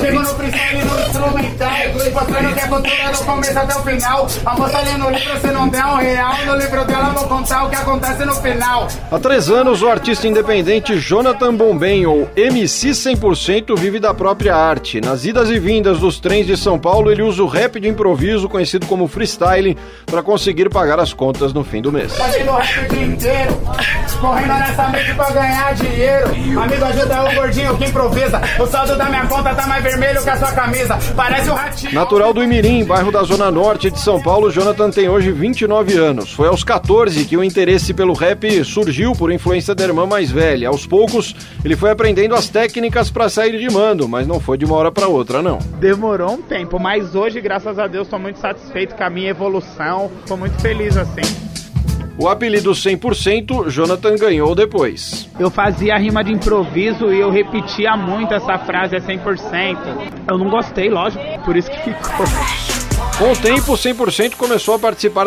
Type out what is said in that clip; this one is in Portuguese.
Chegou no freestyle no instrumental Mostrando que a cultura do começo até o final? A moça ali no livro se não der um real No livro dela vou contar o que acontece no final. Há três anos, o artista independente Jonathan Bombem, ou MC 100%, vive da própria arte. Nas idas e vindas dos trens de São Paulo, ele usa o rap de improviso, conhecido como freestyle, para conseguir pagar as contas no fim do mês. Fazendo rap o dia inteiro Correndo nessa mente pra ganhar dinheiro Amigo, ajuda o gordinho que improvisa O saldo da minha conta tá mais vermelho que a sua camisa Parece um ratinho Natural do Imirim, bairro da Zona Norte de São Paulo, Jonathan tem hoje 29 anos. Foi aos 14 que o interesse pelo rap surgiu por influência da irmã mais velha. Aos poucos, ele foi aprendendo as técnicas para sair rimando, mas não foi de uma hora para outra, não. Demorou um tempo, mas hoje, graças a Deus, estou muito satisfeito com a minha evolução. Estou muito feliz assim. O apelido 100%, Jonathan ganhou depois. Eu fazia rima de improviso e eu repetia muito essa frase é 100%. Eu não gostei, lógico, por isso que ficou. Com o tempo, 100% começou a participar